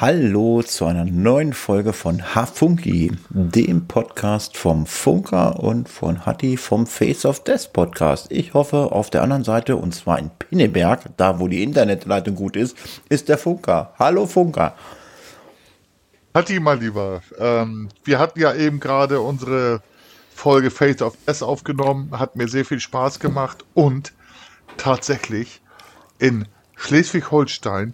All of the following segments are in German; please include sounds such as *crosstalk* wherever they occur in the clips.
Hallo zu einer neuen Folge von Hafunki, dem Podcast vom Funker und von Hatti vom Face of Death Podcast. Ich hoffe, auf der anderen Seite, und zwar in Pinneberg, da wo die Internetleitung gut ist, ist der Funker. Hallo Funker. Hatti, mein Lieber, ähm, wir hatten ja eben gerade unsere Folge Face of Death aufgenommen, hat mir sehr viel Spaß gemacht und tatsächlich in Schleswig-Holstein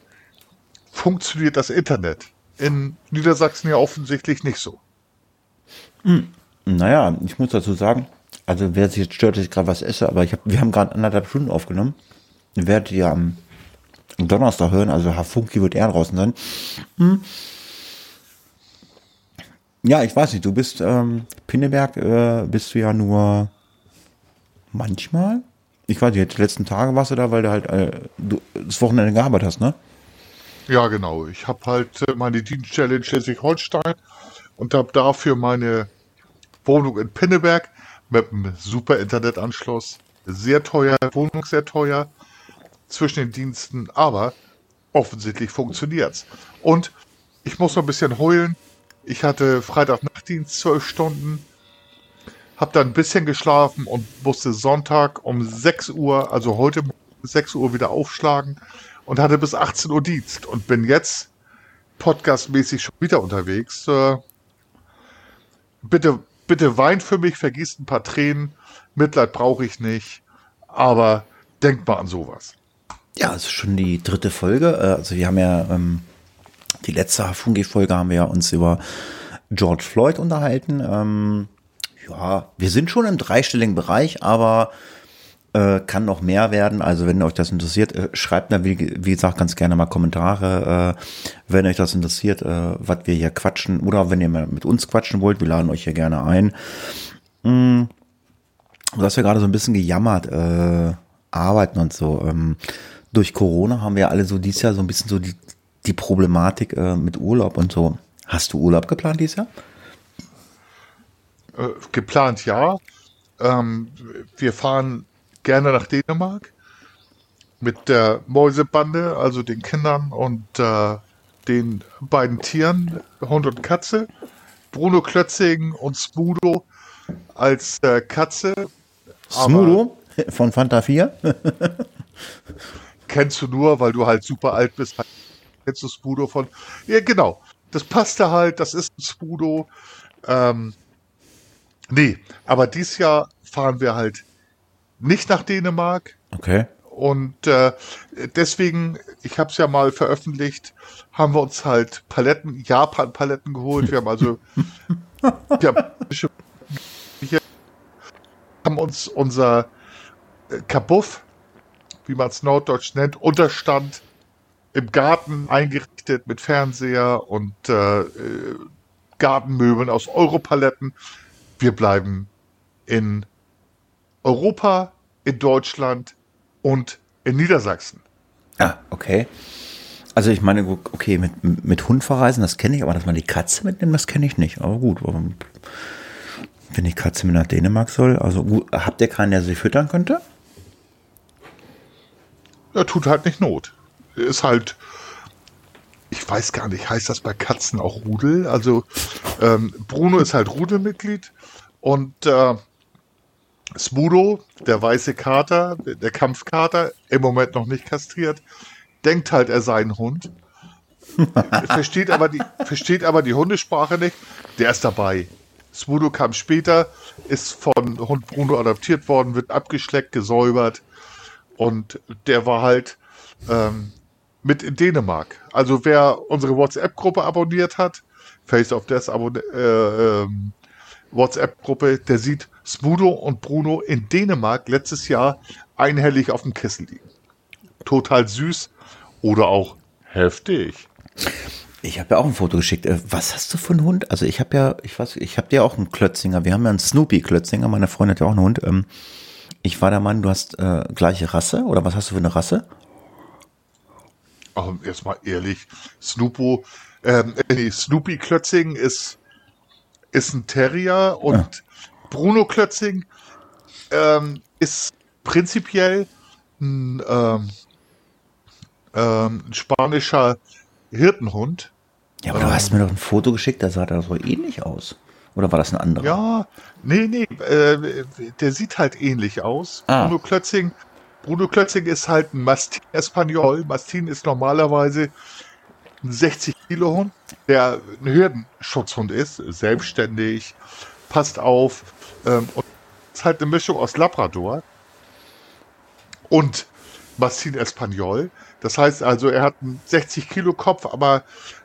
funktioniert das Internet. In Niedersachsen ja offensichtlich nicht so. Hm. Naja, ich muss dazu sagen, also wer sich jetzt stört, dass ich gerade was esse, aber ich hab, wir haben gerade anderthalb Stunden aufgenommen. Ihr werdet ja am Donnerstag hören, also Herr Funky wird eher draußen sein. Hm. Ja, ich weiß nicht, du bist ähm, Pinneberg, äh, bist du ja nur manchmal. Ich weiß nicht, die letzten Tage warst du da, weil du halt äh, du das Wochenende gearbeitet hast, ne? Ja, genau. Ich habe halt äh, meine Dienststelle in Schleswig-Holstein und habe dafür meine Wohnung in Pinneberg mit einem super Internetanschluss. Sehr teuer, Wohnung sehr teuer zwischen den Diensten, aber offensichtlich funktioniert's. Und ich muss noch ein bisschen heulen. Ich hatte Freitag-Nachtdienst zwölf Stunden, habe dann ein bisschen geschlafen und musste Sonntag um 6 Uhr, also heute 6 Uhr wieder aufschlagen und hatte bis 18 Uhr Dienst und bin jetzt podcastmäßig schon wieder unterwegs. Äh, bitte, bitte weint für mich, vergisst ein paar Tränen. Mitleid brauche ich nicht, aber denkt mal an sowas. Ja, es ist schon die dritte Folge. Äh, also wir haben ja ähm, die letzte Fungi-Folge haben wir ja uns über George Floyd unterhalten. Ähm, ja, wir sind schon im dreistelligen Bereich, aber äh, kann noch mehr werden. Also wenn euch das interessiert, äh, schreibt mir, wie, wie, gesagt, ganz gerne mal Kommentare, äh, wenn euch das interessiert, äh, was wir hier quatschen. Oder wenn ihr mal mit uns quatschen wollt, wir laden euch hier gerne ein. Hm, du hast ja gerade so ein bisschen gejammert, äh, arbeiten und so. Ähm, durch Corona haben wir alle so dieses Jahr so ein bisschen so die, die Problematik äh, mit Urlaub und so. Hast du Urlaub geplant dieses Jahr? Geplant ja. Ähm, wir fahren gerne nach Dänemark mit der Mäusebande, also den Kindern und äh, den beiden Tieren, Hund und Katze. Bruno Klötzing und Smudo als äh, Katze. Smudo von Fanta 4? *laughs* kennst du nur, weil du halt super alt bist. Kennst du Spudo von. Ja, genau. Das passte halt, das ist ein Spudo. Ähm, nee, aber dieses Jahr fahren wir halt nicht nach Dänemark. Okay. Und äh, deswegen, ich habe es ja mal veröffentlicht, haben wir uns halt Paletten, Japan-Paletten geholt. Wir haben also *laughs* wir haben uns unser äh, Kabuff, wie man es norddeutsch nennt, Unterstand im Garten eingerichtet mit Fernseher und äh, äh Gartenmöbeln aus Europaletten. Wir bleiben in Europa, in Deutschland und in Niedersachsen. Ah, okay. Also ich meine, okay, mit, mit Hund verreisen, das kenne ich, aber dass man die Katze mitnimmt, das kenne ich nicht. Aber gut, wenn die Katze mit nach Dänemark soll, also gut, habt ihr keinen, der sie füttern könnte? Ja, tut halt nicht Not. Ist halt, ich weiß gar nicht, heißt das bei Katzen auch Rudel? Also ähm, Bruno ist halt Rudelmitglied und äh, Smudo, der weiße Kater, der Kampfkater, im Moment noch nicht kastriert, denkt halt, er sei ein Hund. *laughs* versteht, aber die, versteht aber die Hundesprache nicht. Der ist dabei. Smudo kam später, ist von Hund Bruno adoptiert worden, wird abgeschleckt, gesäubert. Und der war halt ähm, mit in Dänemark. Also wer unsere WhatsApp-Gruppe abonniert hat, Face of Death äh, äh, WhatsApp-Gruppe, der sieht Smudo und Bruno in Dänemark letztes Jahr einhellig auf dem Kessel liegen. Total süß oder auch heftig. Ich habe ja auch ein Foto geschickt. Äh, was hast du für einen Hund? Also ich habe ja, ich weiß, ich habe dir auch einen Klötzinger. Wir haben ja einen Snoopy Klötzinger. Meine Freundin hat ja auch einen Hund. Ähm, ich war der Mann, du hast äh, gleiche Rasse oder was hast du für eine Rasse? Ach, jetzt mal ehrlich, Snoopo, ähm, nee, Snoopy Klötzing ist ist ein Terrier und ja. Bruno Klötzing ähm, ist prinzipiell ein, ähm, ähm, ein spanischer Hirtenhund. Ja, aber du hast mir doch ein Foto geschickt, da sah das so ähnlich aus. Oder war das ein anderer? Ja, nee, nee, äh, der sieht halt ähnlich aus. Ah. Bruno Klötzing, Bruno Klötzing ist halt ein Mastin Espanol. Mastin ist normalerweise ein 60 Kilo Hund, der ein Hürdenschutzhund ist, selbstständig, passt auf ähm, ist halt eine Mischung aus Labrador und Mastin Espanol. Das heißt also, er hat einen 60 Kilo Kopf, aber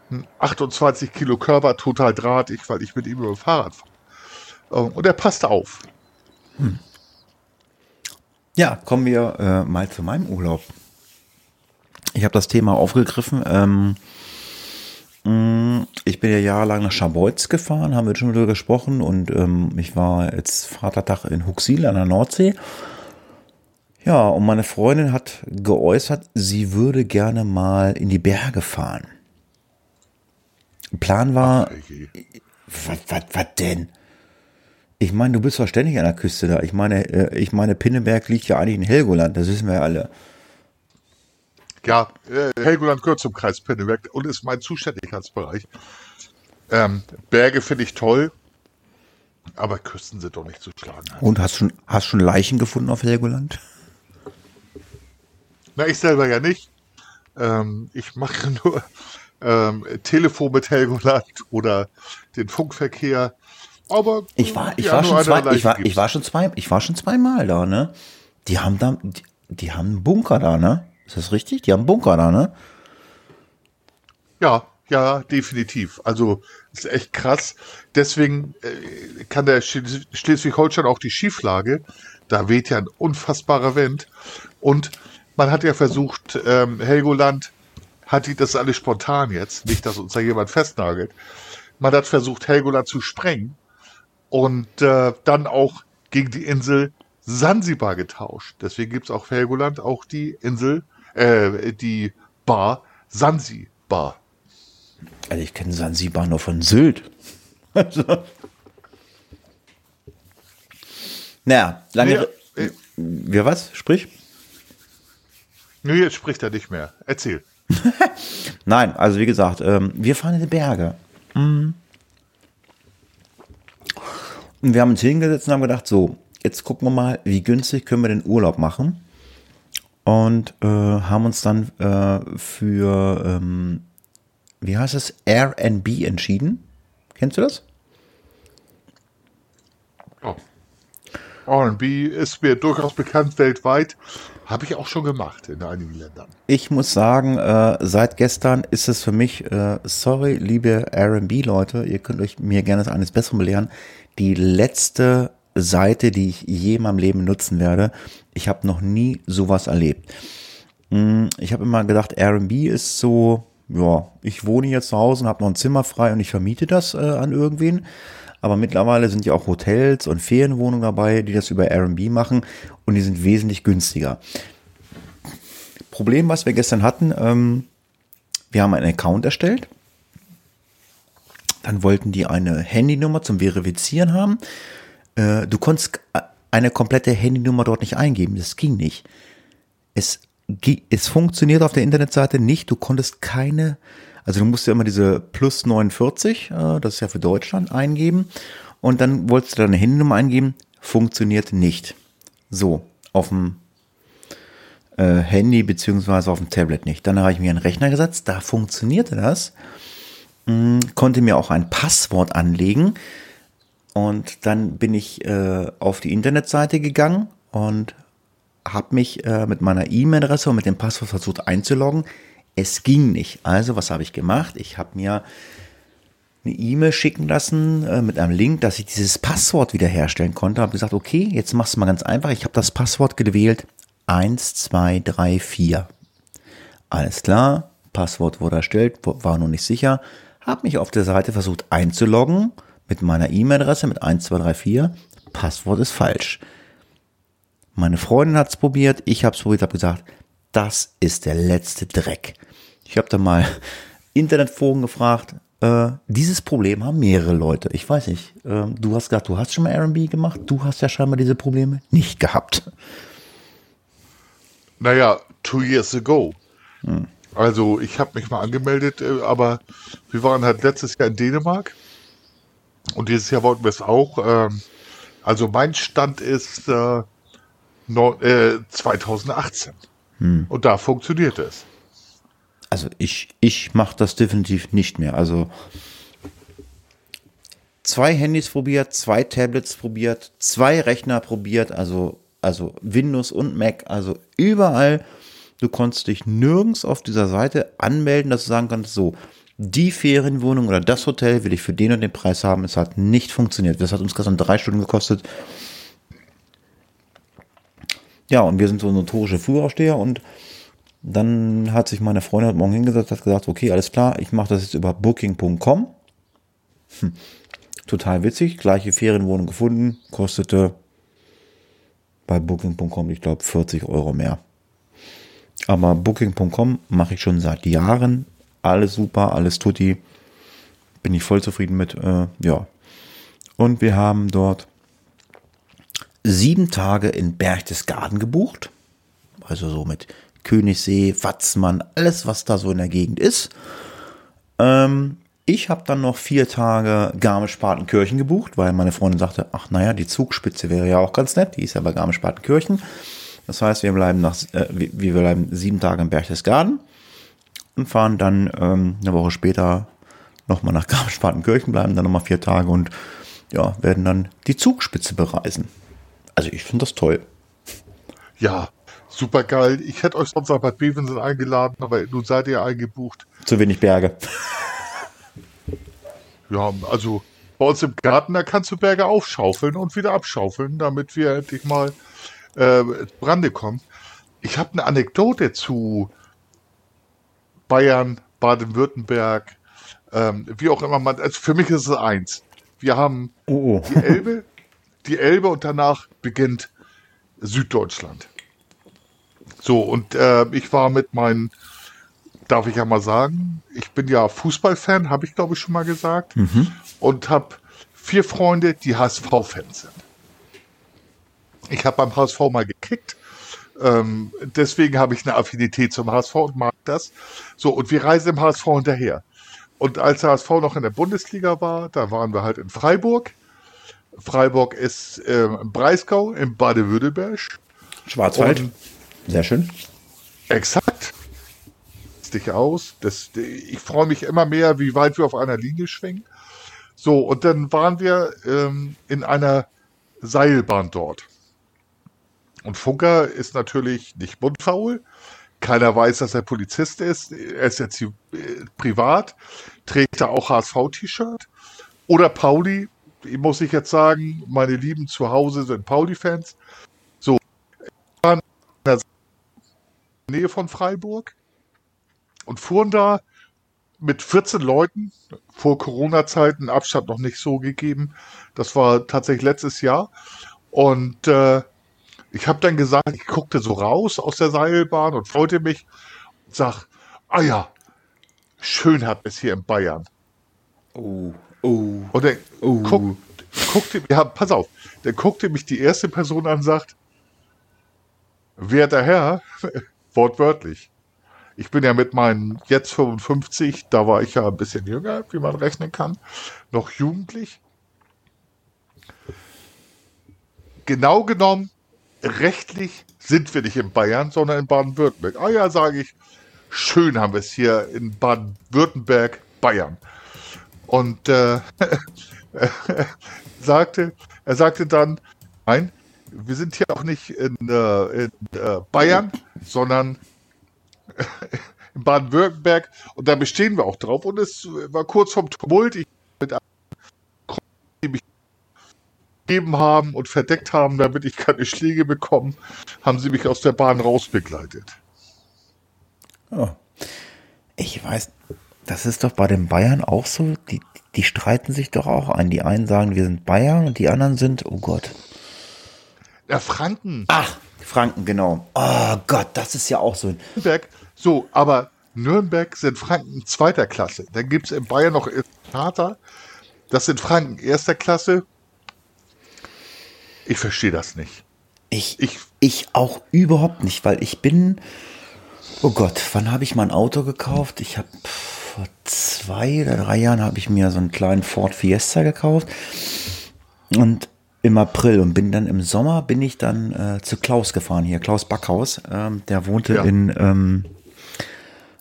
einen 28 Kilo Körper, total drahtig, weil ich mit ihm über dem Fahrrad fahre. Ähm, Und er passt auf. Ja, kommen wir äh, mal zu meinem Urlaub. Ich habe das Thema aufgegriffen. Ähm, ich bin ja jahrelang nach Scharbeutz gefahren, haben wir schon drüber gesprochen. Und ähm, ich war jetzt Vatertag in Huxil an der Nordsee. Ja, und meine Freundin hat geäußert, sie würde gerne mal in die Berge fahren. Plan war, was, was, was denn? Ich meine, du bist ständig an der Küste da. Ich meine, äh, ich meine, Pinneberg liegt ja eigentlich in Helgoland, das wissen wir ja alle. Ja, äh, Helgoland gehört zum Kreis Pinneberg und ist mein Zuständigkeitsbereich. Ähm, Berge finde ich toll, aber Küsten sind doch nicht zu schlagen. Und hast schon, hast schon Leichen gefunden auf Helgoland? Na, ich selber ja nicht. Ähm, ich mache nur ähm, Telefon mit Helgoland oder den Funkverkehr. Aber Ich war, ich ja, war schon zwei, ich war, gibt's. ich war schon zwei, ich war schon zweimal da, ne? Die haben da, die, die haben einen Bunker da, ne? Ist das richtig? Die haben Bunker da, ne? Ja, ja, definitiv. Also ist echt krass. Deswegen äh, kann der Schleswig- Schleswig-Holstein auch die Schieflage. Da weht ja ein unfassbarer Wind. Und man hat ja versucht, ähm, Helgoland hat die das alles spontan jetzt, nicht, dass uns da jemand festnagelt. Man hat versucht, Helgoland zu sprengen und äh, dann auch gegen die Insel Sansibar getauscht. Deswegen gibt's auch für Helgoland auch die Insel, äh, die Bar Sansibar. Also ich kenne Sansibar nur von Sylt. Also. Naja, lange. Nee, äh, Wir was? Sprich? Nö, jetzt spricht er nicht mehr. Erzähl. *laughs* Nein, also wie gesagt, ähm, wir fahren in die Berge. Mhm. Und wir haben uns hingesetzt und haben gedacht, so, jetzt gucken wir mal, wie günstig können wir den Urlaub machen. Und äh, haben uns dann äh, für, ähm, wie heißt es, Airbnb entschieden. Kennst du das? Oh. R&B ist mir durchaus bekannt weltweit. Habe ich auch schon gemacht in einigen Ländern. Ich muss sagen, äh, seit gestern ist es für mich, äh, sorry, liebe R&B-Leute, ihr könnt euch mir gerne eines Besseren belehren, die letzte Seite, die ich je in meinem Leben nutzen werde. Ich habe noch nie sowas erlebt. Hm, Ich habe immer gedacht, R&B ist so, ja, ich wohne jetzt zu Hause und habe noch ein Zimmer frei und ich vermiete das äh, an irgendwen. Aber mittlerweile sind ja auch Hotels und Ferienwohnungen dabei, die das über Airbnb machen und die sind wesentlich günstiger. Problem, was wir gestern hatten, ähm, wir haben einen Account erstellt. Dann wollten die eine Handynummer zum Verifizieren haben. Äh, du konntest eine komplette Handynummer dort nicht eingeben. Das ging nicht. Es, es funktioniert auf der Internetseite nicht. Du konntest keine, also du musst ja immer diese plus 49, äh, das ist ja für Deutschland, eingeben. Und dann wolltest du deine Handynummer eingeben. Funktioniert nicht. So, auf dem äh, Handy beziehungsweise auf dem Tablet nicht. Dann habe ich mir einen Rechner gesetzt, da funktionierte das. Mm, konnte mir auch ein Passwort anlegen. Und dann bin ich äh, auf die Internetseite gegangen und habe mich äh, mit meiner E-Mail-Adresse und mit dem Passwort versucht einzuloggen. Es ging nicht. Also was habe ich gemacht? Ich habe mir eine E-Mail schicken lassen äh, mit einem Link, dass ich dieses Passwort wiederherstellen konnte. Habe gesagt, okay, jetzt machst du mal ganz einfach. Ich habe das Passwort gewählt. 1, 2, 3, 4. Alles klar. Passwort wurde erstellt, war noch nicht sicher. Habe mich auf der Seite versucht einzuloggen mit meiner E-Mail-Adresse mit 1, 2, 3, 4. Passwort ist falsch. Meine Freundin hat es probiert, ich habe es probiert, habe gesagt, das ist der letzte Dreck. Ich habe dann mal *laughs* Internetforen gefragt. Äh, dieses Problem haben mehrere Leute. Ich weiß nicht. Äh, du hast gesagt, du hast schon mal R&B gemacht. Du hast ja scheinbar diese Probleme nicht gehabt. Naja, two years ago. Also ich habe mich mal angemeldet, äh, aber wir waren halt letztes Jahr in Dänemark und dieses Jahr wollten wir es auch. Ähm, also mein Stand ist äh, no, äh, 2018 Hm. und da funktioniert es. Also ich, ich mache das definitiv nicht mehr. Also zwei Handys probiert, zwei Tablets probiert, zwei Rechner probiert, also, also Windows und Mac, also überall. Du konntest dich nirgends auf dieser Seite anmelden, dass du sagen kannst, so, die Ferienwohnung oder das Hotel will ich für den und den Preis haben. Es hat nicht funktioniert. Das hat uns gestern drei Stunden gekostet. Ja, und wir sind so notorische Frühaufsteher und dann hat sich meine Freundin heute Morgen hingesetzt, hat gesagt, okay, alles klar, ich mache das jetzt über booking.com. Hm. Total witzig, gleiche Ferienwohnung gefunden, kostete bei booking.com, ich glaube, 40 Euro mehr. Aber booking.com mache ich schon seit Jahren. Alles super, alles tutti. Bin ich voll zufrieden mit, äh, ja. Und wir haben dort sieben Tage in Berchtesgaden gebucht. Also so mit Königssee, Watzmann, alles, was da so in der Gegend ist. Ähm, ich habe dann noch vier Tage Garmisch-Partenkirchen gebucht, weil meine Freundin sagte, ach naja, die Zugspitze wäre ja auch ganz nett, die ist ja bei Garmisch-Partenkirchen. Das heißt, wir bleiben, nach, äh, wir bleiben sieben Tage in Berchtesgaden und fahren dann ähm, eine Woche später nochmal nach Garmisch-Partenkirchen, bleiben dann nochmal vier Tage und ja, werden dann die Zugspitze bereisen. Also ich finde das toll. Ja, super geil. Ich hätte euch sonst nach Bad Bevensen eingeladen, aber nun seid ihr eingebucht. Zu wenig Berge. *laughs* Ja, also bei uns im Garten, da kannst du Berge aufschaufeln und wieder abschaufeln, damit wir endlich mal äh, Brande kommen. Ich habe eine Anekdote zu Bayern, Baden-Württemberg, ähm, wie auch immer man. Also für mich ist es eins. Wir haben Oh, oh. die Elbe, die Elbe und danach beginnt Süddeutschland. So, und äh, ich war mit meinen, darf ich ja mal sagen, ich bin ja Fußballfan, habe ich glaube ich schon mal gesagt, und habe vier Freunde, die HSV-Fans sind. Ich habe beim HSV mal gekickt, ähm, deswegen habe ich eine Affinität zum HSV und mag das. So, und wir reisen dem HSV hinterher. Und als der HSV noch in der Bundesliga war, da waren wir halt in Freiburg. Freiburg ist ähm, im Breisgau, im Baden-Württemberg. Schwarzwald. Und- Sehr schön. Exakt. Dich aus. Das, ich freue mich immer mehr, wie weit wir auf einer Linie schwingen. So, und dann waren wir ähm, in einer Seilbahn dort. Und Funker ist natürlich nicht mundfaul. Keiner weiß, dass er Polizist ist. Er ist jetzt äh, privat, trägt er auch HSV-T-Shirt. Oder Pauli, muss ich jetzt sagen, meine Lieben zu Hause sind Pauli-Fans. So, in der Nähe von Freiburg und fuhren da mit 14 Leuten, vor Corona-Zeiten, Abstand noch nicht so gegeben. Das war tatsächlich letztes Jahr. Und äh, ich habe dann gesagt, ich guckte so raus aus der Seilbahn und freute mich und sag, ah ja, schön hat es hier in Bayern. Oh, oh. Und dann Oh. guck, guckte, ja, pass auf, dann guckte mich die erste Person an und sagt, werter Herr, *laughs* wortwörtlich. Ich bin ja mit meinen jetzt 55, da war ich ja ein bisschen jünger, wie man rechnen kann, noch jugendlich. Genau genommen, rechtlich sind wir nicht in Bayern, sondern in Baden-Württemberg. Ah ja, sage ich, schön haben wir es hier in Baden-Württemberg, Bayern. Und äh, *laughs* sagte, er sagte dann, nein, wir sind hier auch nicht in, äh, in äh, Bayern, sondern *laughs* in Baden-Württemberg und da bestehen wir auch drauf. Und es war kurz vorm Tumult, ich mit einem die mich gegeben haben und verdeckt haben, damit ich keine Schläge bekomme, haben sie mich aus der Bahn rausbegleitet. Oh. Ich weiß, das ist doch bei den Bayern auch so. Die, die streiten sich doch auch ein. Die einen sagen, wir sind Bayern und die anderen sind, oh Gott. Der Franken, Ach, Franken, genau. Oh Gott, das ist ja auch so. Nürnberg, so, aber Nürnberg sind Franken zweiter Klasse. Dann gibt es in Bayern noch Vater, das sind Franken erster Klasse. Ich verstehe das nicht. Ich, Ich- ich auch überhaupt nicht, weil ich bin Oh Gott, wann habe ich mein Auto gekauft? Ich habe vor zwei oder drei Jahren habe ich mir so einen kleinen Ford Fiesta gekauft und im April und bin dann im Sommer bin ich dann äh, zu Klaus gefahren hier, Klaus Backhaus. Ähm, der wohnte Ja. in ähm,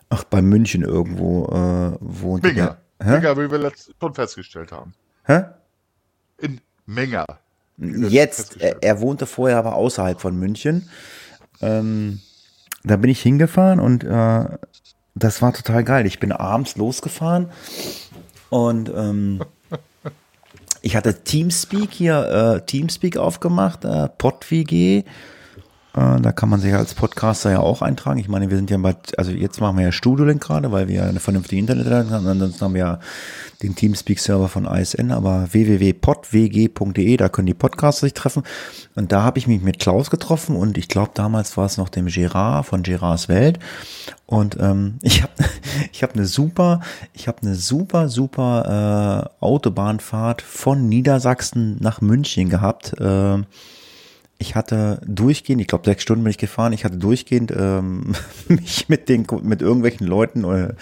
ach bei München irgendwo äh, wohnte Menger. der. Wie wir letzt schon festgestellt haben. Hä? In Menger. Jetzt, er, festgestellt. er wohnte vorher aber außerhalb von München. Ähm, da bin ich hingefahren und äh, das war total geil. Ich bin abends losgefahren und ähm, ich hatte Teamspeak hier, äh, Teamspeak aufgemacht, äh, PodWG. Äh, da kann man sich als Podcaster ja auch eintragen. Ich meine, wir sind ja bei, also jetzt machen wir ja Studiolink gerade, weil wir ja eine vernünftige Internetleitung haben. Ansonsten haben wir ja den Teamspeak-Server von ISN, aber www.podwg.de, da können die Podcaster sich treffen. Und da habe ich mich mit Klaus getroffen und ich glaube, damals war es noch dem Gerard von Gerards Welt. Und ähm, *laughs* ich habe ich hab eine super, ich habe eine super, super äh, Autobahnfahrt von Niedersachsen nach München gehabt. Äh, ich hatte durchgehend, ich glaube sechs Stunden bin ich gefahren, ich hatte durchgehend ähm, *laughs* mich mit den mit irgendwelchen Leuten äh,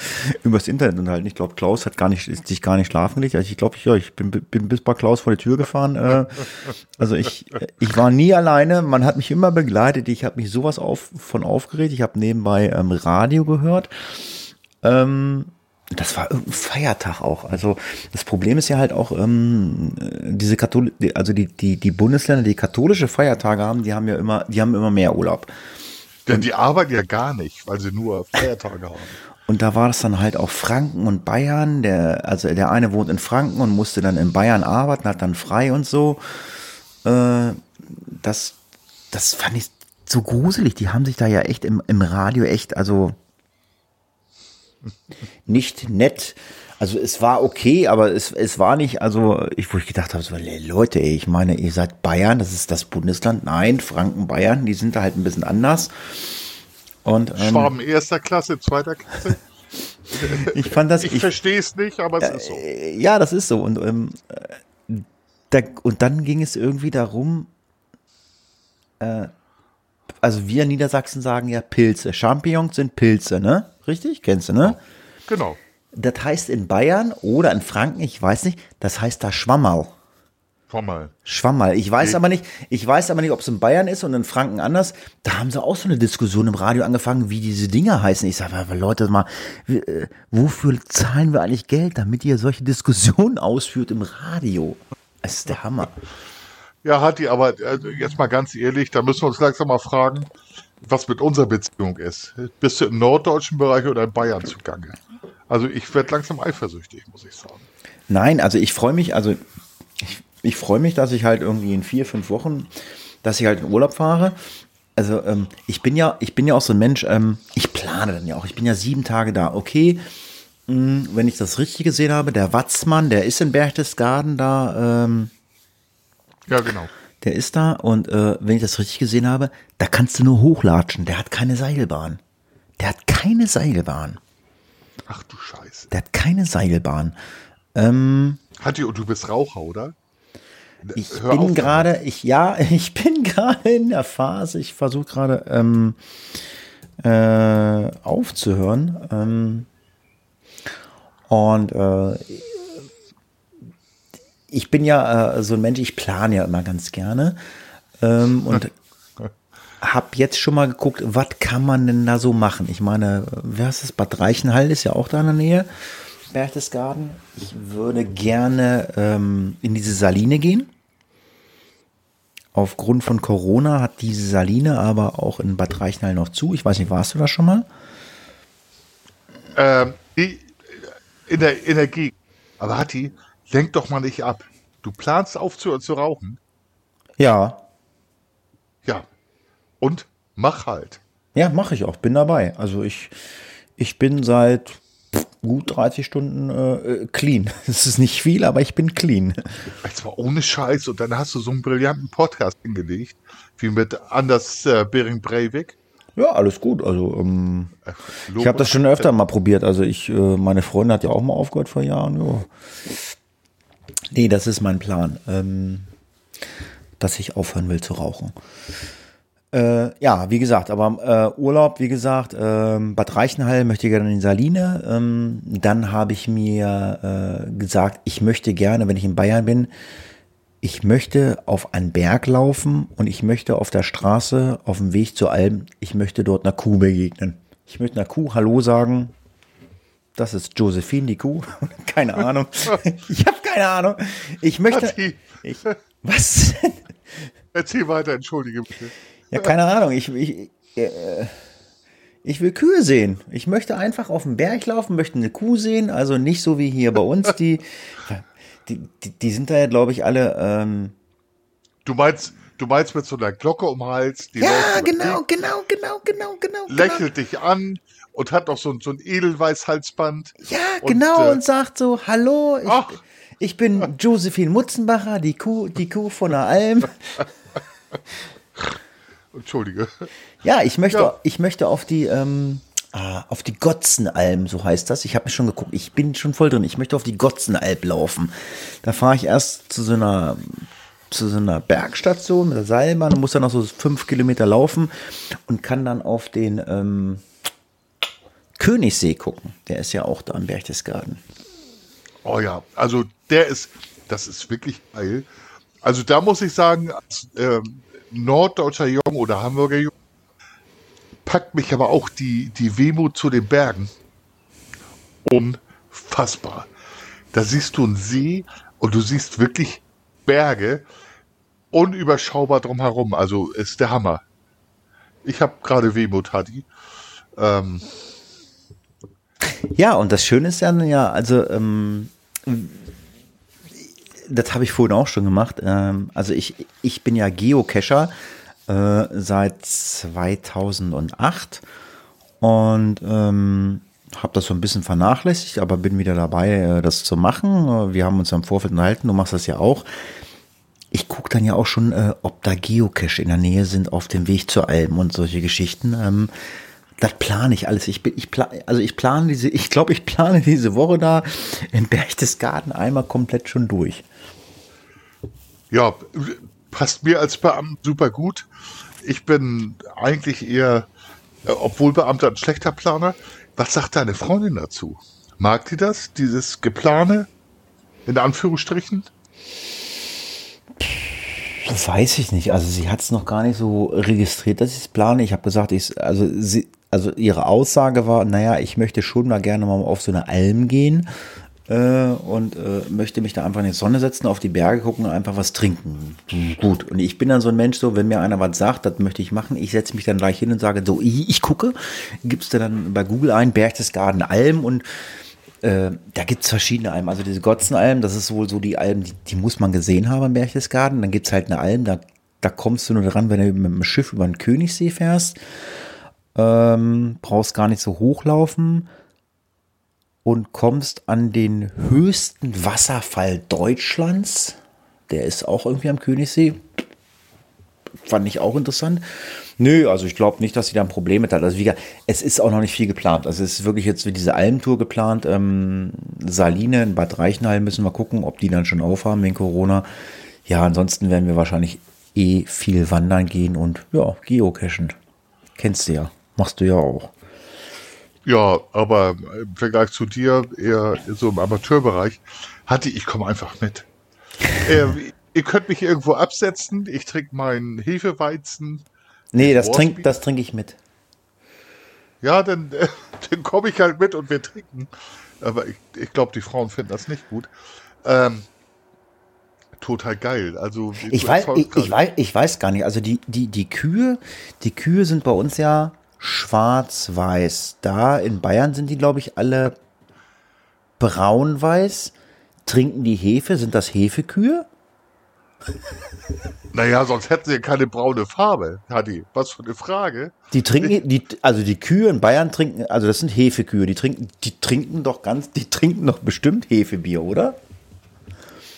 übers Internet unterhalten. Ich glaube, Klaus hat gar nicht ist sich gar nicht schlafen gelegt. Also ich glaube, ich, ja, ich bin, bin bis bei Klaus vor die Tür gefahren. Äh, also ich ich war nie alleine. Man hat mich immer begleitet. Ich habe mich sowas auf, von aufgeregt. Ich habe nebenbei ähm, Radio gehört. Ähm, das war irgendein Feiertag auch. Also das Problem ist ja halt auch, ähm, diese Kathol also die, die, die Bundesländer, die katholische Feiertage haben, die haben ja immer, die haben immer mehr Urlaub. Denn die arbeiten ja gar nicht, weil sie nur Feiertage haben. Und da war das dann halt auch Franken und Bayern. Der, also der eine wohnt in Franken und musste dann in Bayern arbeiten, hat dann frei und so. Äh, das, das fand ich so gruselig. Die haben sich da ja echt im, im Radio echt, also nicht nett. Also es war okay, aber es, es war nicht, also ich, wo ich gedacht habe, so, Leute, ey, ich meine, ihr seid Bayern, das ist das Bundesland. Nein, Franken, Bayern, die sind da halt ein bisschen anders. Und ähm, Schwaben erster Klasse, zweiter Klasse. *laughs* ich fand das, Ich, ich, verstehe es nicht, aber es ist so. Äh, Ja, das ist so. Und, ähm, äh, da, und dann ging es irgendwie darum, äh, also wir in Niedersachsen sagen ja Pilze. Champignons sind Pilze, ne? Richtig? Kennst du, ne? Genau. Das heißt in Bayern oder in Franken, ich weiß nicht, das heißt da Schwammerl. Komm mal. Schwammerl. Ich weiß Nee. aber nicht, ich weiß aber nicht, ob es in Bayern ist und in Franken anders. Da haben sie auch so eine Diskussion im Radio angefangen, wie diese Dinger heißen. Ich sage, aber Leute, mal, äh, wofür zahlen wir eigentlich Geld, damit ihr solche Diskussionen *laughs* ausführt im Radio? Das ist der Hammer. Ja, Hatti, aber äh, jetzt mal ganz ehrlich, da müssen wir uns langsam mal fragen, was mit unserer Beziehung ist. Bist du im norddeutschen Bereich oder in Bayern zugange? Also ich werde langsam eifersüchtig, muss ich sagen. Nein, also ich freue mich, also ich, ich freue mich, dass ich halt irgendwie in vier, fünf Wochen, dass ich halt in Urlaub fahre. Also ähm, ich bin ja, ich bin ja auch so ein Mensch, ähm, ich plane dann ja auch. Ich bin ja sieben Tage da. Okay, mh, wenn ich das richtig gesehen habe, der Watzmann, der ist in Berchtesgaden da, ähm, Ja, genau. Der ist da und äh, wenn ich das richtig gesehen habe, da kannst du nur hochlatschen. Der hat keine Seilbahn. Der hat keine Seilbahn. Ach du Scheiße. Der hat keine Seilbahn. Ähm, Hatti, und du bist Raucher, oder? Ich Hör bin gerade, ich ja, *laughs* ich bin gerade in der Phase, ich versuche gerade ähm, äh, aufzuhören. Ähm, und äh, ich bin ja äh, so ein Mensch, ich plane ja immer ganz gerne. Ähm, und *laughs* habe jetzt schon mal geguckt, was kann man denn da so machen? Ich meine, wer ist das? Bad Reichenhall ist ja auch da in der Nähe. Berchtesgaden. Ich würde gerne ähm, in diese Saline gehen. Aufgrund von Corona hat diese Saline aber auch in Bad Reichenhall noch zu. Ich weiß nicht, warst du da schon mal? Ähm, die, in der Energie. Aber Hatti, lenk doch mal nicht ab. Du planst aufzuhören zu rauchen. Ja. Ja. Und mach halt. Ja, mache ich auch. Bin dabei. Also ich, ich bin seit gut 30 Stunden äh, clean. *laughs* Das ist nicht viel, aber ich bin clean. Jetzt mal ohne Scheiß. Und dann hast du so einen brillanten Podcast hingelegt, wie mit Anders äh, Bering Breivik. Ja, alles gut. Also ähm, Lob ich habe das schon öfter mal probiert. Also ich, äh, meine Freundin hat ja auch mal aufgehört vor Jahren. Ja. Nee, das ist mein Plan, ähm, dass ich aufhören will zu rauchen. Äh, ja, wie gesagt, aber äh, Urlaub, wie gesagt, ähm, Bad Reichenhall möchte ich gerne in Saline. Ähm, dann habe ich mir äh, gesagt, ich möchte gerne, wenn ich in Bayern bin, ich möchte auf einen Berg laufen und ich möchte auf der Straße, auf dem Weg zur Alm, ich möchte dort einer Kuh begegnen. Ich möchte einer Kuh Hallo sagen. Das ist Josephine, die Kuh. *laughs* keine Ahnung. *laughs* ich habe keine Ahnung. Ich möchte. Ich, was? *laughs* Erzähl weiter, entschuldige bitte. Ja, keine Ahnung. Ich, ich, äh, ich will Kühe sehen. Ich möchte einfach auf den Berg laufen, möchte eine Kuh sehen. Also nicht so wie hier bei uns. Die, die, die, die sind da ja, glaube ich, alle. Ähm, du meinst, du meinst mit so einer Glocke um den Hals. Die ja, genau, genau, genau, genau, genau. Lächelt genau. dich an und hat noch so, so ein Edelweißhalsband. Ja, und, genau, äh, und sagt so, hallo, ich, ich bin Josephine Mutzenbacher, die Kuh, die Kuh von der Alm. *laughs* Entschuldige. Ja, ich möchte, ja. ich möchte auf die, ähm, ah, auf die Gotzenalm, so heißt das. Ich habe mir schon geguckt, ich bin schon voll drin. Ich möchte auf die Gotzenalb laufen. Da fahre ich erst zu so einer zu so einer Bergstation mit der Seilbahn und muss dann noch so fünf Kilometer laufen und kann dann auf den ähm, Königssee gucken. Der ist ja auch da im Berchtesgaden. Oh ja, also der ist, das ist wirklich geil. Also da muss ich sagen, als ähm, norddeutscher Jung oder Hamburger Jung packt mich aber auch die, die Wehmut zu den Bergen. Unfassbar. Da siehst du einen See und du siehst wirklich Berge unüberschaubar drumherum. Also ist der Hammer. Ich habe gerade Wehmut, Hadi. Ähm, ja, und das Schöne ist dann ja, also ähm, das habe ich vorhin auch schon gemacht. Ähm, also ich, ich bin ja Geocacher äh, seit 2008 und ähm, habe das so ein bisschen vernachlässigt, aber bin wieder dabei, äh, das zu machen. Wir haben uns im Vorfeld unterhalten, du machst das ja auch. Ich gucke dann ja auch schon, äh, ob da Geocache in der Nähe sind auf dem Weg zur Alm und solche Geschichten. Das plane ich alles. Ich bin, ich plan, also ich plane diese, ich glaube, ich plane diese Woche da im Berchtesgaden einmal komplett schon durch. Ja, passt mir als Beamten super gut. Ich bin eigentlich eher, äh, obwohl Beamter ein schlechter Planer. Was sagt deine Freundin dazu? Mag die das, dieses Geplane? In Anführungsstrichen? Weiß ich nicht. Also sie hat es noch gar nicht so registriert, dass ich es plane. Ich habe gesagt, ich, also sie, also ihre Aussage war, naja, ich möchte schon mal gerne mal auf so eine Alm gehen äh, und äh, möchte mich da einfach in die Sonne setzen, auf die Berge gucken und einfach was trinken. Gut. Und ich bin dann so ein Mensch, so, wenn mir einer was sagt, das möchte ich machen, ich setze mich dann gleich hin und sage, so, ich, ich gucke, gibst du dann bei Google ein, Berchtesgaden Alm und äh, da gibt's verschiedene Almen. Also diese Gotzenalm, das ist wohl so die Alm, die, die muss man gesehen haben im Berchtesgaden. Dann gibt's halt eine Alm, da, da kommst du nur dran, wenn du mit dem Schiff über den Königssee fährst. Ähm, brauchst gar nicht so hochlaufen und kommst an den höchsten Wasserfall Deutschlands. Der ist auch irgendwie am Königssee. Fand ich auch interessant. Nö, also ich glaube nicht, dass sie da ein Problem mit hat. Also wie es ist auch noch nicht viel geplant. Also es ist wirklich jetzt wie diese Almtour geplant. Ähm, Saline in Bad Reichenhall müssen wir gucken, ob die dann schon aufhaben wegen Corona. Ja, ansonsten werden wir wahrscheinlich eh viel wandern gehen und ja, geocachen. Kennst du ja. Machst du ja auch. Ja, aber im Vergleich zu dir, eher so im Amateurbereich, hatte ich komme einfach mit. *laughs* äh, ihr könnt mich irgendwo absetzen, ich trinke meinen Hefeweizen. Nee, das trinke das trink ich mit. Ja, dann, äh, *laughs* dann komme ich halt mit und wir trinken. Aber ich, ich glaube, die Frauen finden das nicht gut. Ähm, total geil. Also ich weiß, ich, ich, weiß, ich weiß gar nicht. Also die, die, die Kühe, die Kühe sind bei uns ja schwarz-weiß. Da in Bayern sind die, glaube ich, alle braun-weiß. Trinken die Hefe? Sind das Hefekühe? *laughs* Naja, sonst hätten sie ja keine braune Farbe, Hadi. Was für eine Frage. Die trinken, die, also die Kühe in Bayern trinken, also das sind Hefekühe, die trinken, die trinken doch ganz, die trinken doch bestimmt Hefebier, oder?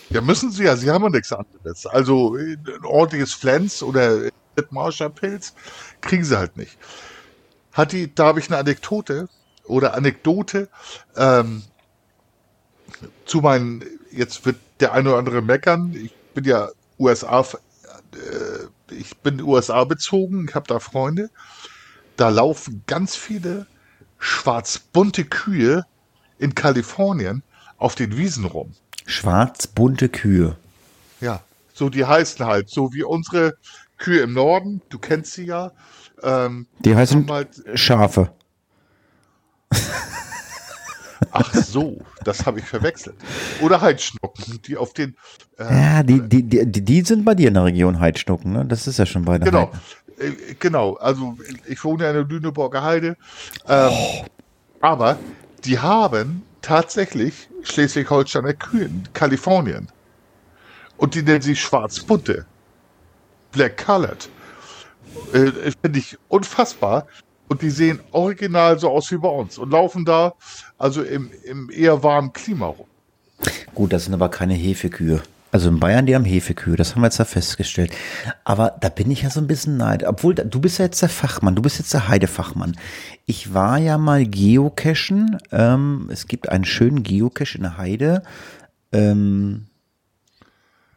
Ja, müssen sie ja, sie haben ja nichts anderes. Also ein ordentliches Flens oder Marscher Pilz kriegen sie halt nicht hat die, da habe ich eine Anekdote oder Anekdote ähm, zu meinen, jetzt wird der eine oder andere meckern, ich bin ja USA äh, ich bin USA bezogen, ich habe da Freunde. Da laufen ganz viele schwarz-bunte Kühe in Kalifornien auf den Wiesen rum. Schwarz-bunte Kühe. Ja, so die heißen halt, so wie unsere Kühe im Norden, du kennst sie ja. Ähm, Die heißen halt, Schafe. ach so, das habe ich verwechselt. Oder Heidschnucken, die auf den, äh, Ja, die, die, die, die- sind bei dir in der Region Heidschnucken, ne? Das ist ja schon bei der genau, Heide. äh, genau, also ich wohne ja in der Lüneburger Heide, ähm, aber die haben tatsächlich Schleswig-Holsteiner Kühe in Kalifornien. Und die nennen sie schwarz-bunte. Black Colored. Äh, Finde ich unfassbar. Und die sehen original so aus wie bei uns und laufen da also im, im eher warmen Klima rum. Gut, das sind aber keine Hefekühe. Also in Bayern, die haben Hefekühe, das haben wir jetzt ja festgestellt. Aber da bin ich ja so ein bisschen neid. Obwohl, da- du bist ja jetzt der Fachmann, du bist jetzt der Heidefachmann. Ich war ja mal geocachen. Ähm, es gibt einen schönen Geocache in der Heide. Ähm,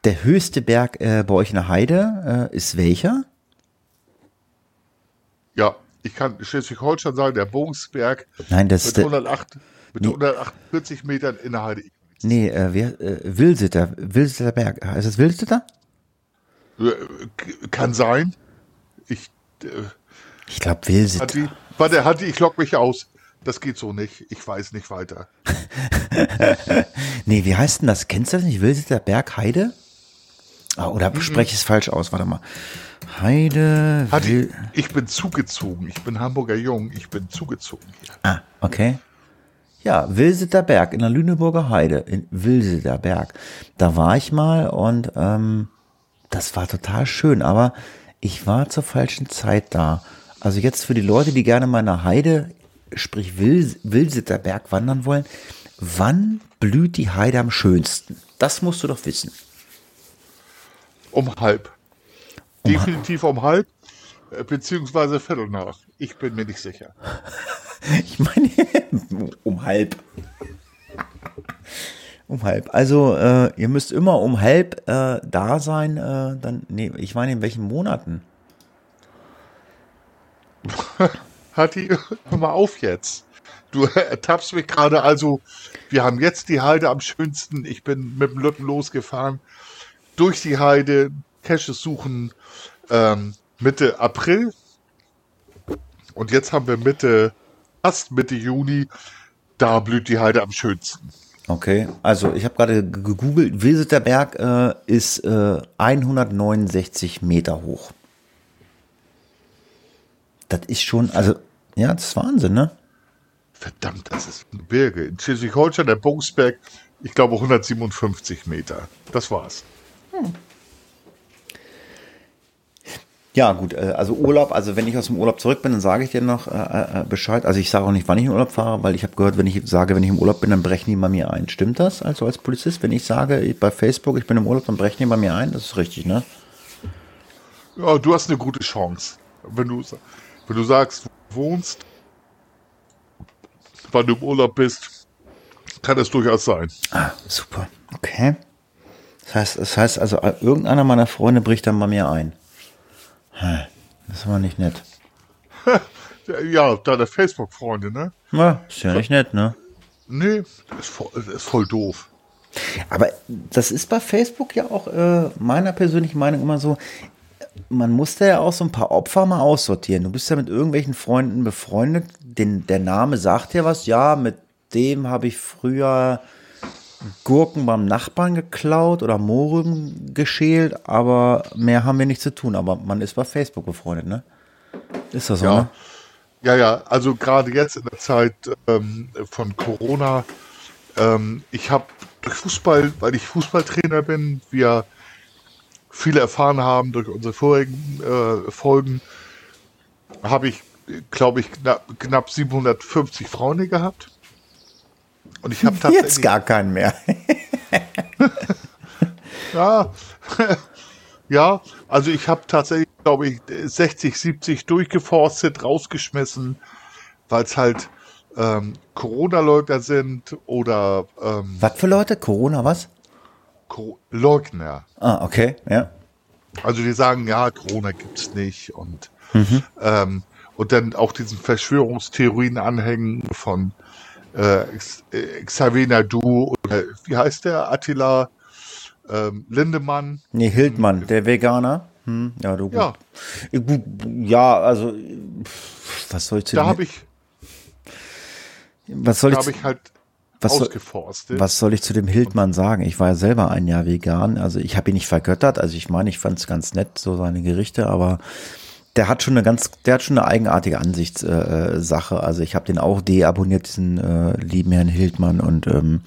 der höchste Berg äh, bei euch in der Heide äh, ist welcher? Ja, ich kann Schleswig-Holstein sagen, der Bogensberg Nein, das mit, ist der, 108, mit 148 Metern in der Heide. nee, äh, wer, äh, Wilsiter, Wilsiter Berg. Ist es Wilsiter? Äh, Kann sein. Ich, äh, Ich glaube Wilsiter. Hatti, warte, Hatti, ich lock mich aus. Das geht so nicht. Ich weiß nicht weiter. *laughs* Nee, wie heißt denn das? Kennst du das nicht? Wilsiter Berg Heide? Ah, oder Mhm. spreche ich es falsch aus? Warte mal. Heide. Hatti, Wil ich bin zugezogen. Ich bin Hamburger Jung. Ich bin zugezogen hier. ah, okay. Ja, Wilsiter Berg in der Lüneburger Heide, in Wilsiter Berg. Da war ich mal und ähm, das war total schön, aber ich war zur falschen Zeit da. Also jetzt für die Leute, die gerne mal in der Heide, sprich Wil Wilsiter Berg wandern wollen, wann blüht die Heide am schönsten? Das musst du doch wissen. Um halb. Definitiv um halb. äh, Beziehungsweise Viertel nach. Ich bin mir nicht sicher. *laughs* Ich meine, *laughs* um halb. Um halb. Also, äh, ihr müsst immer um halb äh, da sein. Äh, dann, nee, ich meine, in welchen Monaten? *laughs* Hatti, hör mal auf jetzt. Du ertappst mich gerade. Also, wir haben jetzt die Heide am schönsten. Ich bin mit dem Lütten losgefahren. Durch die Heide, Caches suchen. Ähm, Mitte April. Und jetzt haben wir Mitte, fast Mitte Juni. Da blüht die Heide am schönsten. Okay, also ich habe gerade ge- gegoogelt. Wilsiter Berg äh, ist äh, 169 Meter hoch. Das ist schon, also, ja, das ist Wahnsinn, ne? Verdammt, das ist ein Gebirge. In Schleswig-Holstein, der Bungsberg, ich glaube 157 Meter. Das war's. Ja, gut, äh, also Urlaub, also wenn ich aus dem Urlaub zurück bin, dann sage ich dir noch äh, äh, Bescheid. Also ich sage auch nicht, wann ich in Urlaub fahre, weil ich habe gehört, wenn ich sage, wenn ich im Urlaub bin, dann brechen die bei mir ein. Stimmt das also als Polizist? Wenn ich sage ich, bei Facebook, ich bin im Urlaub, dann brechen die bei mir ein? Das ist richtig, ne? Ja, du hast eine gute Chance. Wenn du, wenn du sagst, wo du wohnst, wann du im Urlaub bist, kann es durchaus sein. Ah, super. Okay. Das heißt, das heißt also, irgendeiner meiner Freunde bricht dann bei mir ein. Das ist aber nicht nett. *laughs* Ja, deine Facebook-Freunde, ne? Ja, ist ja nicht nett, ne? Nee, ist voll, ist voll doof. Aber das ist bei Facebook ja auch äh, meiner persönlichen Meinung immer so, man muss da ja auch so ein paar Opfer mal aussortieren. Du bist ja mit irgendwelchen Freunden befreundet, den, der Name sagt ja was, ja, mit dem habe ich früher Gurken beim Nachbarn geklaut oder Mohren geschält, aber mehr haben wir nicht zu tun. Aber man ist bei Facebook befreundet, ne? Ist das so, Ja. ne? Ja, ja, also gerade jetzt in der Zeit ähm, von Corona, ähm, ich habe durch Fußball, weil ich Fußballtrainer bin, wir viele erfahren haben durch unsere vorigen äh, Folgen, habe ich, glaube ich, knapp, knapp 750 Freunde gehabt. Und ich habe tatsächlich. Jetzt gar keinen mehr. *laughs* Ja, *laughs* ja, also ich habe tatsächlich, glaube ich, 60, 70 durchgeforstet, rausgeschmissen, weil es halt ähm, Corona-Leugner sind oder ähm, was für Leute? Corona, was? Co Leugner. Ah, okay, ja. Also die sagen, ja, Corona gibt's nicht und mhm. ähm, und dann auch diesen Verschwörungstheorien anhängen von äh, Xavier Nadu oder wie heißt der? Attila ähm, Lindemann. Nee, Hildmann, der Veganer. Hm, ja, du gut. Ja. gut. Ja, also was soll ich zu Da habe ich was soll da ich, ich halt was. Soll, was soll ich zu dem Hildmann sagen? Ich war ja selber ein Jahr vegan. Also ich habe ihn nicht vergöttert. Also ich meine, ich fand es ganz nett, so seine Gerichte, aber der hat schon eine ganz, der hat schon eine eigenartige Ansichtssache. Äh, also ich habe den auch deabonniert, diesen äh, lieben Herrn Hildmann und ähm,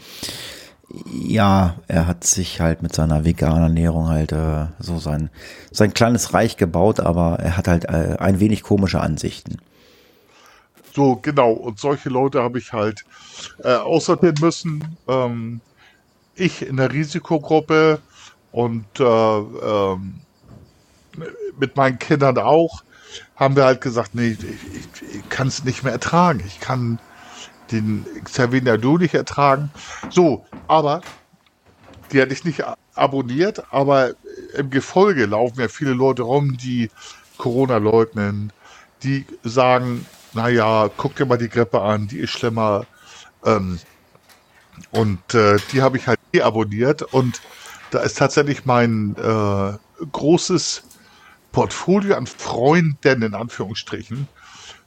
ja, er hat sich halt mit seiner veganen Ernährung halt äh, so sein, sein kleines Reich gebaut, aber er hat halt äh, ein wenig komische Ansichten. So, genau. Und solche Leute habe ich halt äh, aussortieren müssen. Ähm, ich in der Risikogruppe und äh, ähm, mit meinen Kindern auch, haben wir halt gesagt, nee, ich, ich, ich kann es nicht mehr ertragen. Ich kann den Xavier Du nicht ertragen. So, aber die hatte ich nicht abonniert, aber im Gefolge laufen ja viele Leute rum, die Corona leugnen, die sagen, naja, guck dir mal die Grippe an, die ist schlimmer. Ähm, und äh, die habe ich halt abonniert und da ist tatsächlich mein äh, großes Portfolio an Freunden in Anführungsstrichen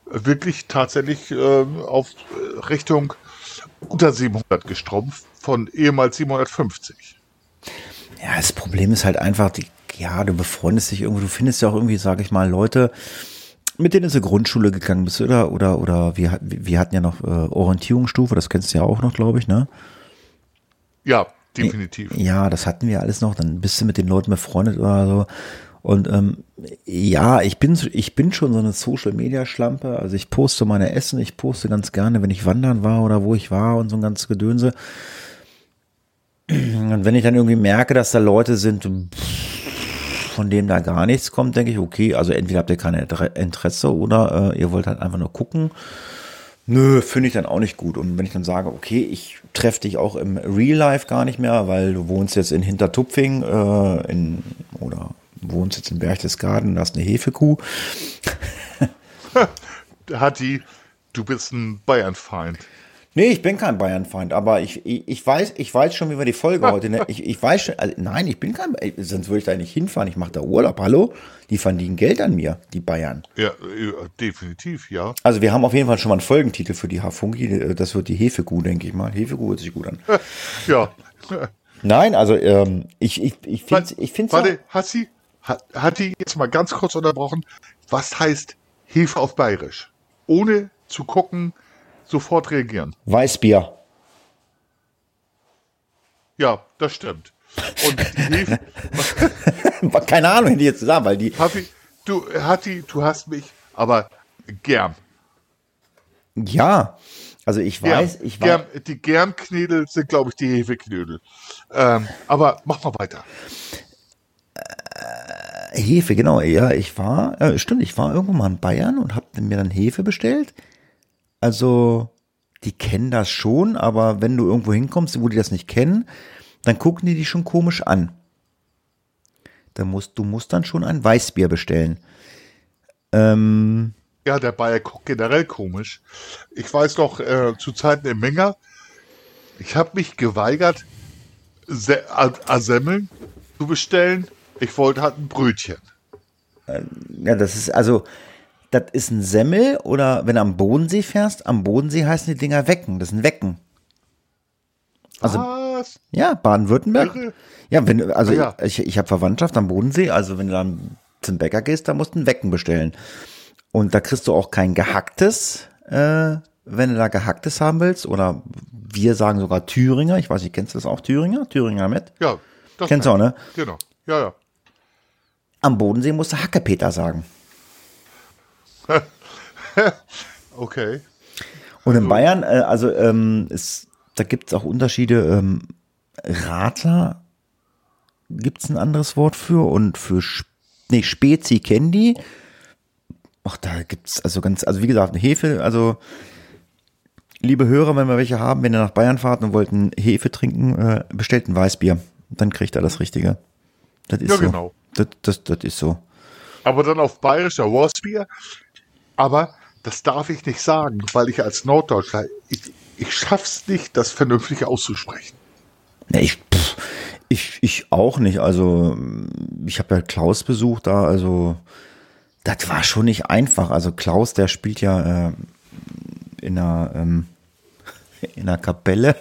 wirklich tatsächlich äh, auf Richtung unter 700 gestrumpft von ehemals 750. Ja, das Problem ist halt einfach, die, ja, du befreundest dich irgendwo, du findest ja auch irgendwie, sage ich mal, Leute, mit denen du zur Grundschule gegangen bist, oder? Oder, oder wir, wir hatten ja noch äh, Orientierungsstufe, das kennst du ja auch noch, glaube ich, ne? Ja, definitiv. Ja, das hatten wir alles noch. Dann bist du mit den Leuten befreundet oder so. Und ähm, ja, ich bin, ich bin schon so eine Social Media Schlampe. Also ich poste meine Essen, ich poste ganz gerne, wenn ich wandern war oder wo ich war und so ein ganzes Gedönse. Und wenn ich dann irgendwie merke, dass da Leute sind, von denen da gar nichts kommt, denke ich, okay, also entweder habt ihr kein Interesse oder äh, ihr wollt halt einfach nur gucken. Nö, finde ich dann auch nicht gut. Und wenn ich dann sage, okay, ich treffe dich auch im Real Life gar nicht mehr, weil du wohnst jetzt in Hintertupfing äh, in, oder wohnst jetzt in Berchtesgaden und hast eine Hefekuh. *laughs* Hat die, du bist ein Bayern-Feind. Nee, ich bin kein Bayern-Feind, aber ich, ich, ich, weiß, ich weiß schon, wie wir die Folge *laughs* heute, ne? ich, ich weiß schon, also, nein, ich bin kein, sonst würde ich da nicht hinfahren, ich mache da Urlaub, hallo? Die verdienen Geld an mir, die Bayern. Ja, definitiv, ja. Also wir haben auf jeden Fall schon mal einen Folgentitel für die Hafunki, das wird die Hefekuh, denke ich mal. Hefekuh hört sich gut an. *laughs* ja. Nein, also ähm, ich, ich, ich finde ich find's Warte, hat sie, hat, hat die jetzt mal ganz kurz unterbrochen, was heißt Hefe auf Bayerisch? Ohne zu gucken, sofort reagieren. Weißbier. Ja, das stimmt. Und die Hefe. *laughs* Keine Ahnung, hätte ich jetzt sagen, weil die. Haffi, du, Hatti, du hast mich, aber gern. Ja, also ich weiß, gern, ich weiß. Gern, die Germknödel sind, glaube ich, die Hefeknödel. Ähm, aber mach mal weiter. Hefe, genau. Ja, ich war, äh, stimmt, ich war irgendwo mal in Bayern und habe mir dann Hefe bestellt. Also, die kennen das schon, aber wenn du irgendwo hinkommst, wo die das nicht kennen, dann gucken die dich schon komisch an. Da musst, du musst dann schon ein Weißbier bestellen. Ähm, ja, der Bayer guckt generell komisch. Ich weiß noch, äh, zu Zeiten im Menger, ich habe mich geweigert, Se Semmeln zu bestellen. Ich wollte halt ein Brötchen. Ja, das ist also, das ist ein Semmel oder wenn du am Bodensee fährst, am Bodensee heißen die Dinger Wecken. Das sind Wecken. Also, Was? ja, Baden-Württemberg. Ja, wenn, also ja. ich, ich, ich habe Verwandtschaft am Bodensee, also wenn du dann zum Bäcker gehst, da musst du ein Wecken bestellen. Und da kriegst du auch kein gehacktes, äh, wenn du da gehacktes haben willst. Oder wir sagen sogar Thüringer. Ich weiß nicht, kennst du das auch, Thüringer? Thüringer mit? Ja. Das kennst du auch, ne? Genau. Ja, ja. Am Bodensee musst du Hackepeter sagen. *laughs* okay. Und in Bayern, äh, also ähm, ist, da gibt es auch Unterschiede. Ähm, Radler gibt es ein anderes Wort für und für nee, Spezi die. Ach, da gibt es also ganz, also wie gesagt, eine Hefe, also liebe Hörer, wenn wir welche haben, wenn ihr nach Bayern fahrt und wollt ein Hefe trinken, äh, bestellt ein Weißbier. Dann kriegt er das Richtige. Das ist ja, so. genau. Das das, das, ist so. Aber dann auf bayerischer Roastbier. Aber das darf ich nicht sagen, weil ich als Norddeutscher, ich, ich schaff's nicht, das vernünftig auszusprechen. Nee, ich, pff, ich, ich auch nicht. Also, ich habe ja Klaus besucht da, also das war schon nicht einfach. Also Klaus, der spielt ja äh, in einer, ähm, *laughs* in einer Kapelle.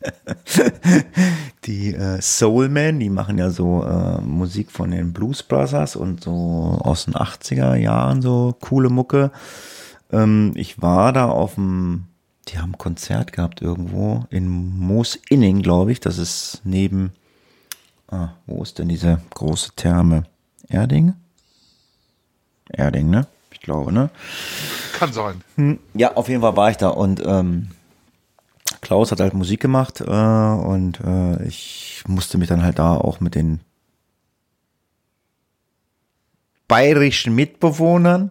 *laughs* die äh, Soulmen, die machen ja so äh, Musik von den Blues Brothers und so aus den 80er Jahren so coole Mucke. Ähm, ich war da auf dem, die haben ein Konzert gehabt irgendwo in Moosinning, glaube ich. Das ist neben, ah, wo ist denn diese große Therme? Erding? Erding, ne? Ich glaube, ne? Kann sein. Hm, ja, auf jeden Fall war ich da und ähm, Klaus hat halt Musik gemacht äh, und äh, ich musste mich dann halt da auch mit den bayerischen Mitbewohnern,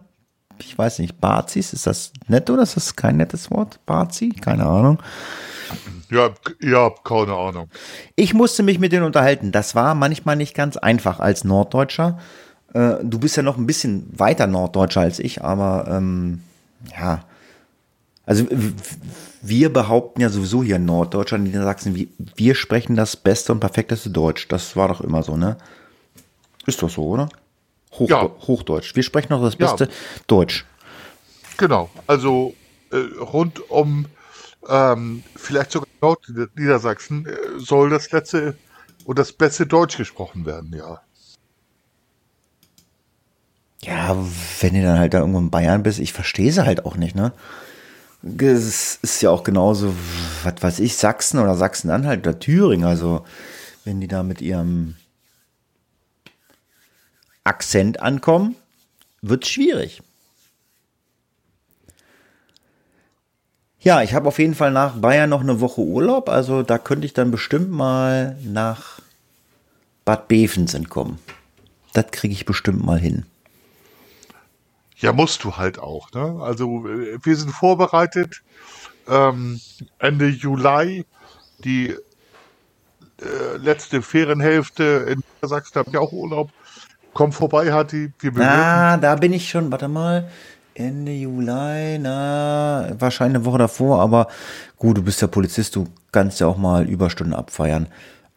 ich weiß nicht, Bazis, ist das nett oder ist das kein nettes Wort? Bazi? Keine Ahnung. Ja, ja, keine Ahnung. Ich musste mich mit denen unterhalten. Das war manchmal nicht ganz einfach als Norddeutscher. Äh, du bist ja noch ein bisschen weiter Norddeutscher als ich, aber ähm, ja, also wir behaupten ja sowieso hier in Norddeutschland, in Niedersachsen, wir, wir sprechen das beste und perfekteste Deutsch. Das war doch immer so, ne? Ist doch so, oder? Hoch, ja. Hochdeutsch. Wir sprechen doch das beste ja. Deutsch. Genau. Also äh, rund um ähm, vielleicht sogar Nordniedersachsen äh, soll das letzte und das beste Deutsch gesprochen werden, ja. Ja, wenn du dann halt da irgendwo in Bayern bist, ich verstehe sie halt auch nicht, ne? Es ist ja auch genauso, was weiß ich, Sachsen oder Sachsen-Anhalt oder Thüringen. Also, wenn die da mit ihrem Akzent ankommen, wird es schwierig. Ja, ich habe auf jeden Fall nach Bayern noch eine Woche Urlaub. Also, da könnte ich dann bestimmt mal nach Bad Bevensen kommen. Das kriege ich bestimmt mal hin. Ja, musst du halt auch. Ne? Also äh, wir sind vorbereitet. Ähm, Ende Juli die äh, letzte Ferienhälfte in Sachsen habe ich auch Urlaub. Komm vorbei, Hatti. Wir na, da bin ich schon. Warte mal. Ende Juli, na, wahrscheinlich eine Woche davor, aber gut, du bist ja Polizist, du kannst ja auch mal Überstunden abfeiern.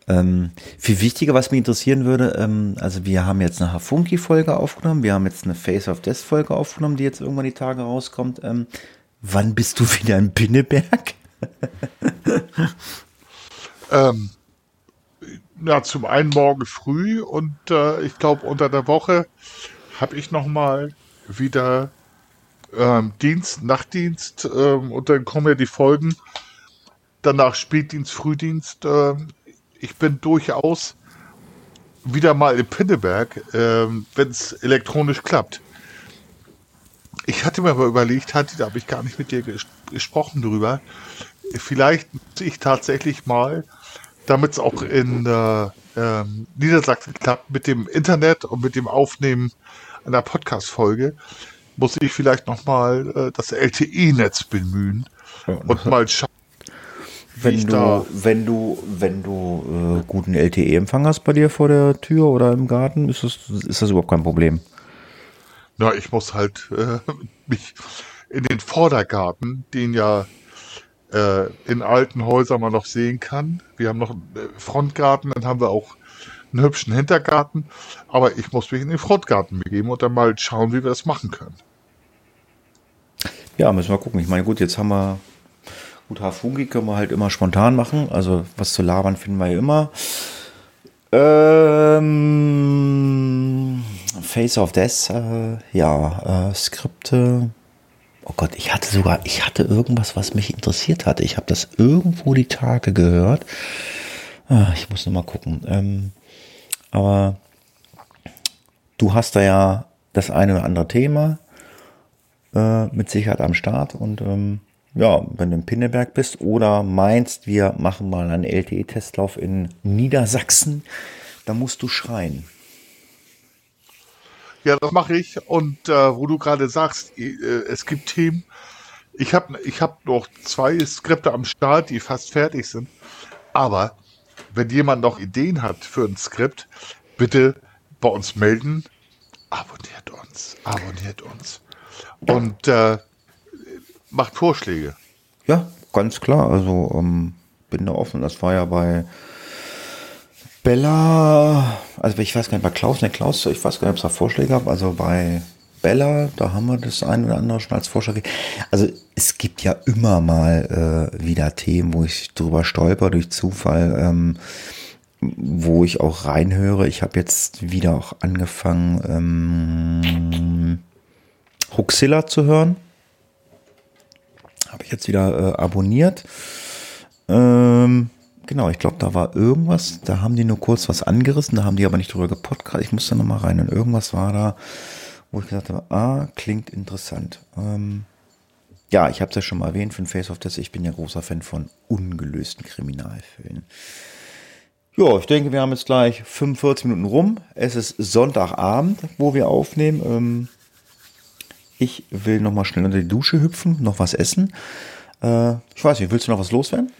Ähm, viel wichtiger, was mich interessieren würde, ähm, also wir haben jetzt eine Hafunki-Folge aufgenommen, wir haben jetzt eine Face of Death-Folge aufgenommen, die jetzt irgendwann die Tage rauskommt. Ähm, wann bist du *laughs* wieder in Pinneberg? *laughs* ähm, ja, zum einen morgen früh und äh, ich glaube unter der Woche habe ich noch mal wieder ähm, Dienst, Nachtdienst ähm, und dann kommen ja die Folgen. Danach Spätdienst, Frühdienst. Ich bin durchaus wieder mal in Pinneberg, äh, wenn es elektronisch klappt. Ich hatte mir aber überlegt, hatte, da habe ich gar nicht mit dir ges gesprochen drüber. Vielleicht muss ich tatsächlich mal, damit es auch in äh, äh, Niedersachsen klappt, mit dem Internet und mit dem Aufnehmen einer Podcast-Folge, muss ich vielleicht nochmal äh, das LTE-Netz bemühen und mal schauen, wenn du, wenn du, wenn du äh, guten LTE-Empfang hast bei dir vor der Tür oder im Garten, ist das, ist das überhaupt kein Problem. Na, ich muss halt äh, *laughs* mich in den Vordergarten, den ja äh, in alten Häusern man noch sehen kann. Wir haben noch einen äh, Frontgarten, dann haben wir auch einen hübschen Hintergarten. Aber ich muss mich in den Frontgarten begeben und dann mal schauen, wie wir das machen können. Ja, müssen wir gucken. Ich meine, gut, jetzt haben wir Gut, Hafungi können wir halt immer spontan machen. Also was zu labern finden wir ja immer. Ähm, Face of Death, äh, ja, äh, Skripte. Oh Gott, ich hatte sogar, ich hatte irgendwas, was mich interessiert hatte. Ich habe das irgendwo die Tage gehört. Ah, ich muss noch mal gucken. Ähm, aber du hast da ja das eine oder andere Thema äh, mit Sicherheit am Start und ähm, ja, wenn du in Pinneberg bist oder meinst, wir machen mal einen LTE-Testlauf in Niedersachsen, dann musst du schreien. Ja, das mache ich. Und äh, wo du gerade sagst, äh, es gibt Themen. Ich habe ich hab noch zwei Skripte am Start, die fast fertig sind. Aber wenn jemand noch Ideen hat für ein Skript, bitte bei uns melden, abonniert uns, abonniert uns und äh, macht Vorschläge. Ja, ganz klar. Also ähm, bin da offen. Das war ja bei Bella, also ich weiß gar nicht, bei Klaus, ne Klaus, ich weiß gar nicht, ob es da Vorschläge gab. Also bei Bella, da haben wir das ein oder andere schon als Vorschlag. Also es gibt ja immer mal äh, wieder Themen, wo ich drüber stolper durch Zufall, ähm, wo ich auch reinhöre. Ich habe jetzt wieder auch angefangen, ähm, Huxilla zu hören. Habe ich jetzt wieder äh, abonniert. Ähm, genau, ich glaube, da war irgendwas, da haben die nur kurz was angerissen, da haben die aber nicht drüber gepodcast. Ich musste nochmal rein und irgendwas war da, wo ich gesagt habe, ah, klingt interessant. Ähm, ja, ich habe es ja schon mal erwähnt für den Face of Death. Ich bin ja großer Fan von ungelösten Kriminalfällen. Ja, ich denke, wir haben jetzt gleich 45 Minuten rum. Es ist Sonntagabend, wo wir aufnehmen. Ähm, ich will noch mal schnell unter die Dusche hüpfen, noch was essen. Äh, ich weiß nicht, willst du noch was loswerden?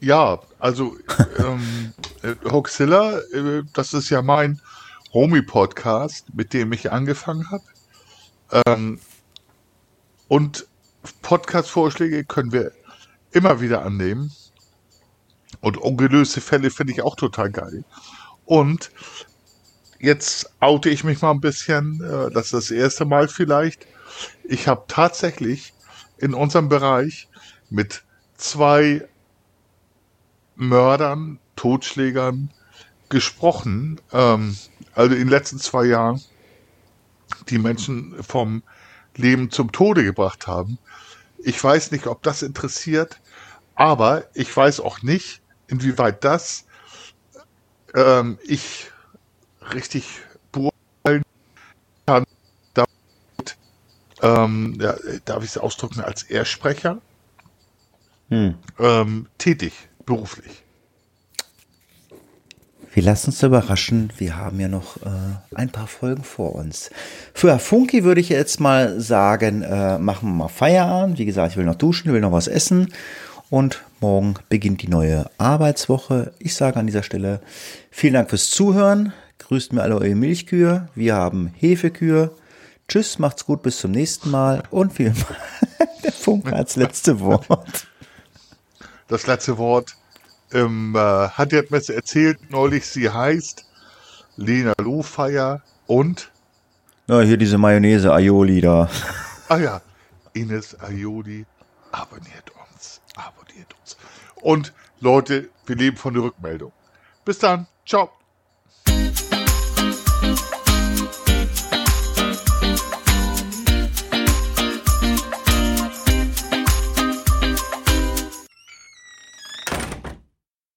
Ja, also *laughs* ähm, äh, Hoaxilla, äh, das ist ja mein Homie-Podcast, mit dem ich angefangen habe. Ähm, und Podcast-Vorschläge können wir immer wieder annehmen. Und ungelöste Fälle finde ich auch total geil. Und jetzt oute ich mich mal ein bisschen. Äh, das ist das erste Mal vielleicht. Ich habe tatsächlich in unserem Bereich mit zwei Mördern, Totschlägern gesprochen, ähm, also in den letzten zwei Jahren, die Menschen vom Leben zum Tode gebracht haben. Ich weiß nicht, ob das interessiert, aber ich weiß auch nicht, inwieweit das ähm, ich richtig beurteilen kann, damit, ähm, ja, darf ich es ausdrücken, als Ersprecher hm. ähm, tätig beruflich. Wir lassen uns überraschen. Wir haben ja noch äh, ein paar Folgen vor uns. Für Funky würde ich jetzt mal sagen, äh, machen wir mal Feierabend. Wie gesagt, ich will noch duschen, will noch was essen. Und morgen beginnt die neue Arbeitswoche. Ich sage an dieser Stelle vielen Dank fürs Zuhören. Grüßt mir alle eure Milchkühe. Wir haben Hefekühe. Tschüss, macht's gut, bis zum nächsten Mal. Und vielen. *laughs* Der Funke hat das letzte Wort. Das letzte Wort ähm, äh, hat jetzt mir erzählt neulich, sie heißt Lena Lohfeier und? Na, hier diese Mayonnaise Aioli da. Ah ja, Ines Aioli, abonniert uns, abonniert uns. Und Leute, wir leben von der Rückmeldung. Bis dann, ciao.